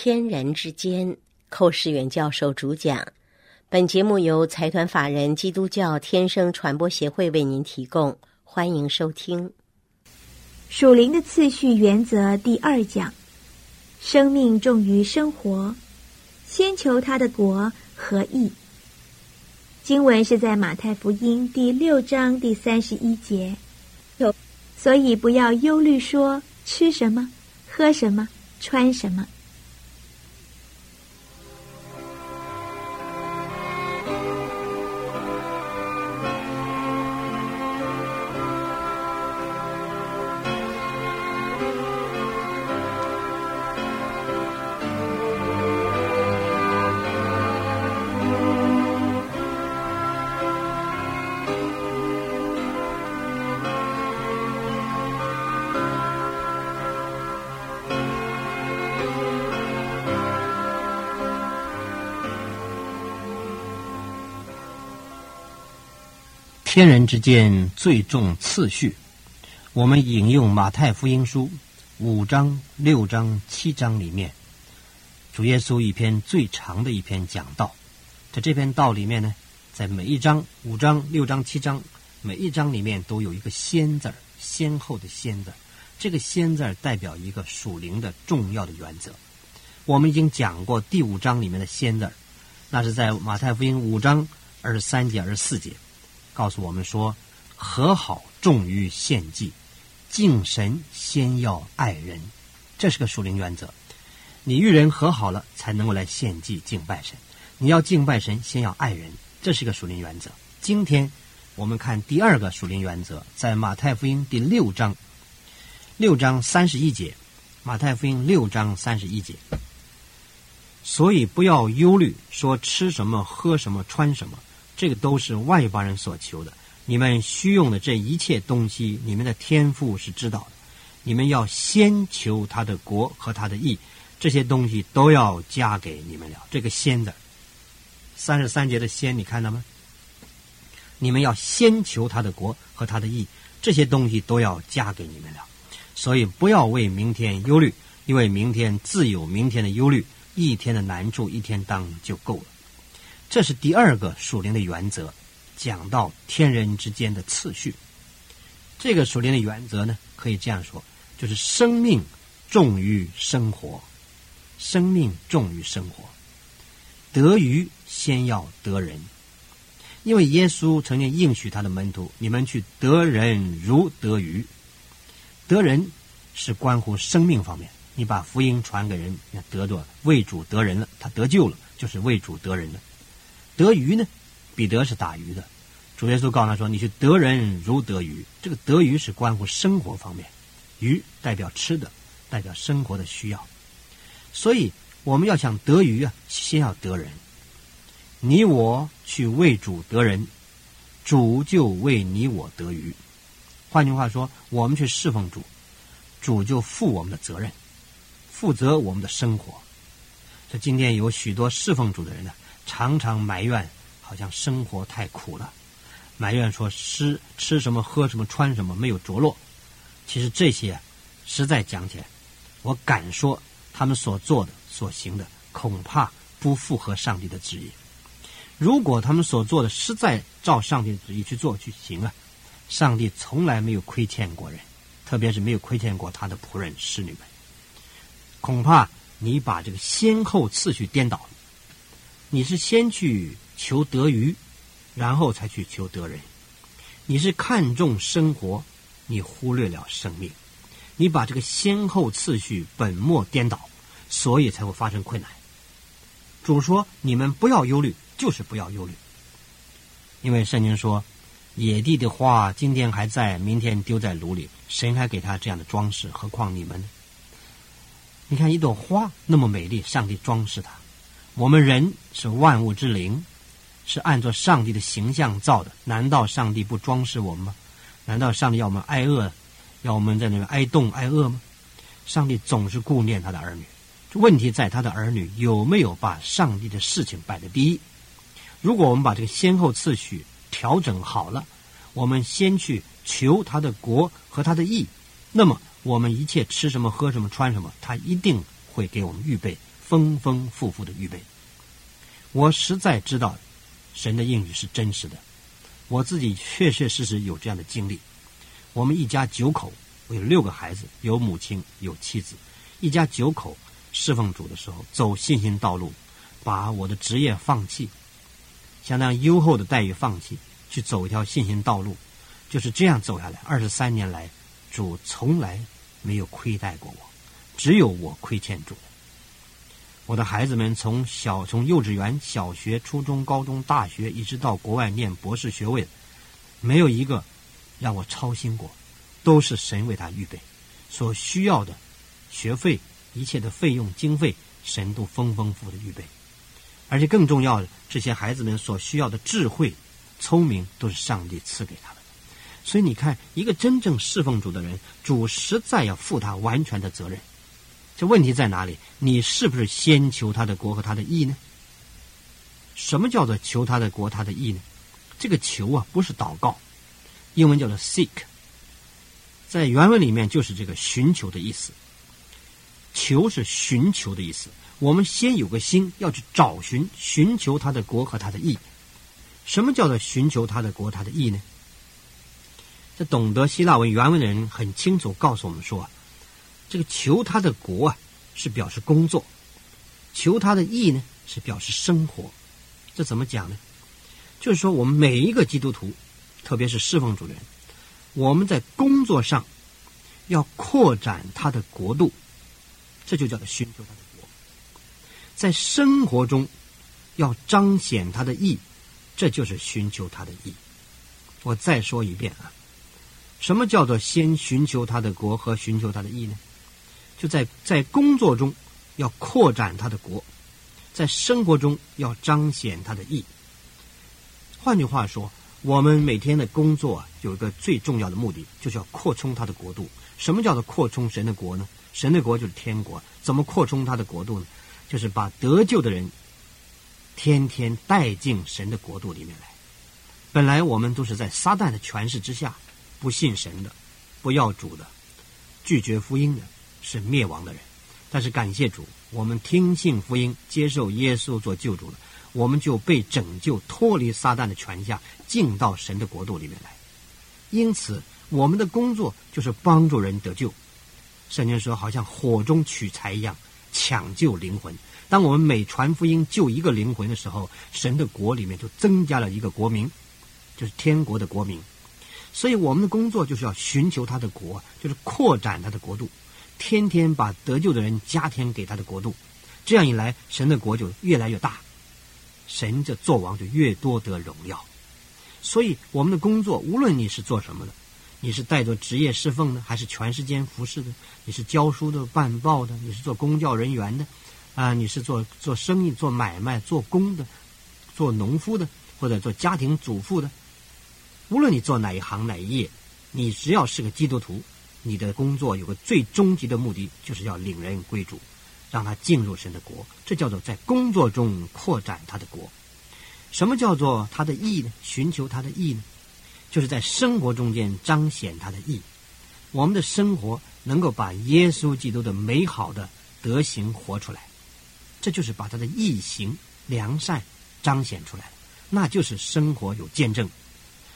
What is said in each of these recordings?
天人之间，寇世远教授主讲。本节目由财团法人基督教天生传播协会为您提供，欢迎收听。属灵的次序原则第二讲：生命重于生活，先求他的国和义。经文是在马太福音第六章第三十一节。有，所以不要忧虑，说吃什么，喝什么。穿什么？天人之间最重次序。我们引用马太福音书五章、六章、七章里面，主耶稣一篇最长的一篇讲道。在这篇道里面呢，在每一章五章、六章、七章每一章里面都有一个“先”字儿先后的“先”字儿这个“先”字儿代表一个属灵的重要的原则。我们已经讲过第五章里面的“先”字儿那是在马太福音五章二十三节、二十四节。告诉我们说，和好重于献祭，敬神先要爱人，这是个属灵原则。你与人和好了，才能够来献祭敬拜神。你要敬拜神，先要爱人，这是个属灵原则。今天我们看第二个属灵原则，在马太福音第六章六章三十一节，马太福音六章三十一节。所以不要忧虑，说吃什么，喝什么，穿什么。这个都是外邦人所求的。你们需用的这一切东西，你们的天赋是知道的。你们要先求他的国和他的义，这些东西都要加给你们了。这个“先”的三十三节的“先”，你看到吗？你们要先求他的国和他的义，这些东西都要加给你们了。所以不要为明天忧虑，因为明天自有明天的忧虑，一天的难处一天当就够了。这是第二个属灵的原则，讲到天人之间的次序。这个属灵的原则呢，可以这样说，就是生命重于生活，生命重于生活，得鱼先要得人。因为耶稣曾经应许他的门徒：“你们去得人如得鱼。”得人是关乎生命方面，你把福音传给人，得着为主得人了，他得救了，就是为主得人了。得鱼呢？彼得是打鱼的。主耶稣告诉他说：“你去得人如得鱼。”这个得鱼是关乎生活方面，鱼代表吃的，代表生活的需要。所以我们要想得鱼啊，先要得人。你我去为主得人，主就为你我得鱼。换句话说，我们去侍奉主，主就负我们的责任，负责我们的生活。这今天有许多侍奉主的人呢。常常埋怨，好像生活太苦了，埋怨说吃吃什么喝什么穿什么没有着落。其实这些，实在讲起来，我敢说他们所做的所行的，恐怕不符合上帝的旨意。如果他们所做的实在照上帝的旨意去做去行啊，上帝从来没有亏欠过人，特别是没有亏欠过他的仆人侍女们。恐怕你把这个先后次序颠倒了。你是先去求得鱼，然后才去求得人。你是看重生活，你忽略了生命。你把这个先后次序本末颠倒，所以才会发生困难。主说：“你们不要忧虑，就是不要忧虑。”因为圣经说：“野地的花今天还在，明天丢在炉里，谁还给他这样的装饰？何况你们呢？你看一朵花那么美丽，上帝装饰它。”我们人是万物之灵，是按照上帝的形象造的。难道上帝不装饰我们吗？难道上帝要我们挨饿，要我们在那边挨冻挨饿吗？上帝总是顾念他的儿女。问题在他的儿女有没有把上帝的事情摆在第一？如果我们把这个先后次序调整好了，我们先去求他的国和他的义，那么我们一切吃什么、喝什么、穿什么，他一定会给我们预备。丰丰富富的预备。我实在知道，神的应许是真实的。我自己确确实实有这样的经历。我们一家九口，我有六个孩子，有母亲，有妻子，一家九口侍奉主的时候，走信心道路，把我的职业放弃，相当优厚的待遇放弃，去走一条信心道路，就是这样走下来。二十三年来，主从来没有亏待过我，只有我亏欠主。我的孩子们从小从幼稚园、小学、初中、高中、大学，一直到国外念博士学位，没有一个让我操心过，都是神为他预备所需要的学费、一切的费用经费，神都丰丰富的预备，而且更重要的，这些孩子们所需要的智慧、聪明，都是上帝赐给他们。所以你看，一个真正侍奉主的人，主实在要负他完全的责任。这问题在哪里？你是不是先求他的国和他的义呢？什么叫做求他的国、他的义呢？这个求啊，不是祷告，英文叫做 seek，在原文里面就是这个寻求的意思。求是寻求的意思。我们先有个心，要去找寻、寻求他的国和他的义。什么叫做寻求他的国、他的义呢？这懂得希腊文原文的人很清楚告诉我们说。这个求他的国啊，是表示工作；求他的义呢，是表示生活。这怎么讲呢？就是说，我们每一个基督徒，特别是侍奉主人，我们在工作上要扩展他的国度，这就叫做寻求他的国；在生活中要彰显他的义，这就是寻求他的义。我再说一遍啊，什么叫做先寻求他的国和寻求他的义呢？就在在工作中要扩展他的国，在生活中要彰显他的义。换句话说，我们每天的工作有一个最重要的目的，就是要扩充他的国度。什么叫做扩充神的国呢？神的国就是天国。怎么扩充他的国度呢？就是把得救的人天天带进神的国度里面来。本来我们都是在撒旦的权势之下，不信神的，不要主的，拒绝福音的。是灭亡的人，但是感谢主，我们听信福音，接受耶稣做救主了，我们就被拯救，脱离撒旦的权下，进到神的国度里面来。因此，我们的工作就是帮助人得救。圣经说，好像火中取材一样，抢救灵魂。当我们每传福音救一个灵魂的时候，神的国里面就增加了一个国民，就是天国的国民。所以，我们的工作就是要寻求他的国，就是扩展他的国度。天天把得救的人加添给他的国度，这样一来，神的国就越来越大，神这做王就越多得荣耀。所以，我们的工作，无论你是做什么的，你是带着职业侍奉的，还是全时间服侍的，你是教书的、办报的，你是做公教人员的，啊，你是做做生意、做买卖、做工的，做农夫的，或者做家庭主妇的，无论你做哪一行哪一业，你只要是个基督徒。你的工作有个最终极的目的，就是要领人归主，让他进入神的国。这叫做在工作中扩展他的国。什么叫做他的义呢？寻求他的义呢？就是在生活中间彰显他的义。我们的生活能够把耶稣基督的美好的德行活出来，这就是把他的义行良善彰显出来。那就是生活有见证。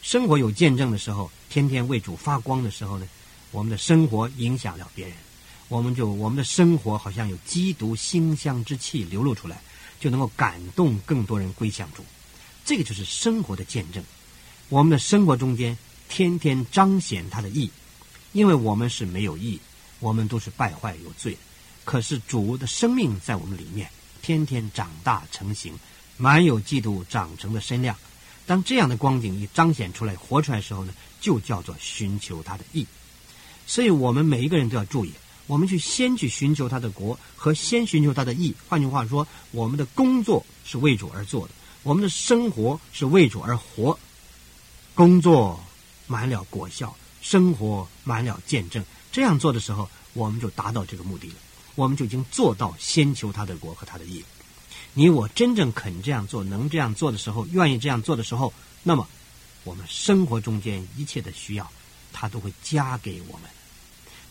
生活有见证的时候，天天为主发光的时候呢？我们的生活影响了别人，我们就我们的生活好像有基督馨香之气流露出来，就能够感动更多人归向主。这个就是生活的见证。我们的生活中间天天彰显他的义，因为我们是没有义，我们都是败坏有罪。可是主的生命在我们里面，天天长大成型，满有基督长成的身量。当这样的光景一彰显出来、活出来的时候呢，就叫做寻求他的义。所以我们每一个人都要注意，我们去先去寻求他的国和先寻求他的义。换句话说，我们的工作是为主而做的，我们的生活是为主而活。工作满了果效，生活满了见证。这样做的时候，我们就达到这个目的了。我们就已经做到先求他的国和他的义。你我真正肯这样做，能这样做的时候，愿意这样做的时候，那么我们生活中间一切的需要。他都会加给我们，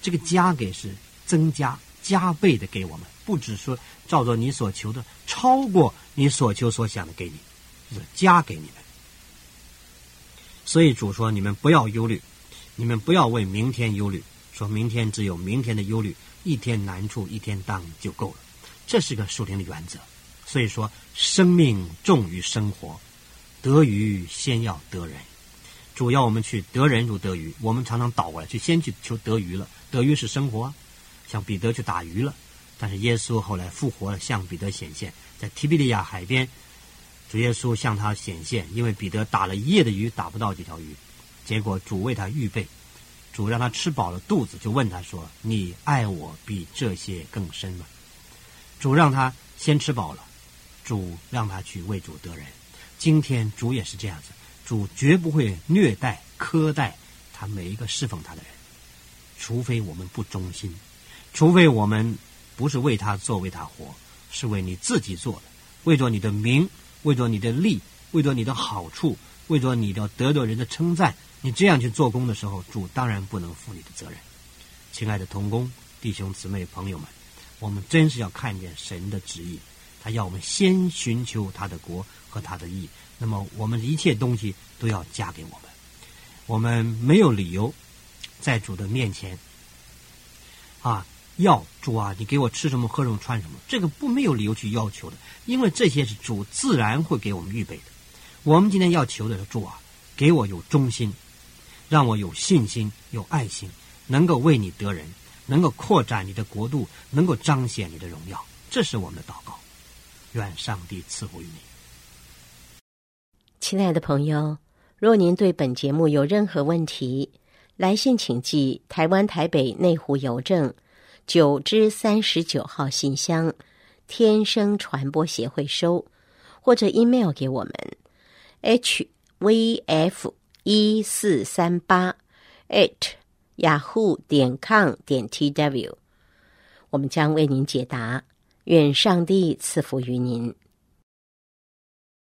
这个加给是增加加倍的给我们，不只说照着你所求的，超过你所求所想的给你，就是加给你们。所以主说：你们不要忧虑，你们不要为明天忧虑。说明天只有明天的忧虑，一天难处一天当就够了。这是个属灵的原则。所以说，生命重于生活，得鱼先要得人。主要我们去得人如得鱼，我们常常倒过来去先去求得鱼了。得鱼是生活，像彼得去打鱼了。但是耶稣后来复活了，向彼得显现，在提比利亚海边，主耶稣向他显现，因为彼得打了一夜的鱼，打不到几条鱼，结果主为他预备，主让他吃饱了肚子，就问他说：“你爱我比这些更深吗？”主让他先吃饱了。主让他去为主得人，今天主也是这样子，主绝不会虐待苛待他每一个侍奉他的人，除非我们不忠心，除非我们不是为他做为他活，是为你自己做的，为着你的名，为着你的利，为着你的好处，为着你的得到人的称赞，你这样去做工的时候，主当然不能负你的责任。亲爱的同工弟兄姊妹朋友们，我们真是要看见神的旨意。他要我们先寻求他的国和他的义，那么我们一切东西都要加给我们。我们没有理由在主的面前啊要主啊，你给我吃什么喝什么穿什么，这个不没有理由去要求的，因为这些是主自然会给我们预备的。我们今天要求的是主啊，给我有忠心，让我有信心、有爱心，能够为你得人，能够扩展你的国度，能够彰显你的荣耀，这是我们的祷告。愿上帝赐福于你，亲爱的朋友。若您对本节目有任何问题，来信请寄台湾台北内湖邮政九之三十九号信箱，天生传播协会收，或者 email 给我们 h v f 一四三八 at yahoo 点 com 点 t w，我们将为您解答。愿上帝赐福于您。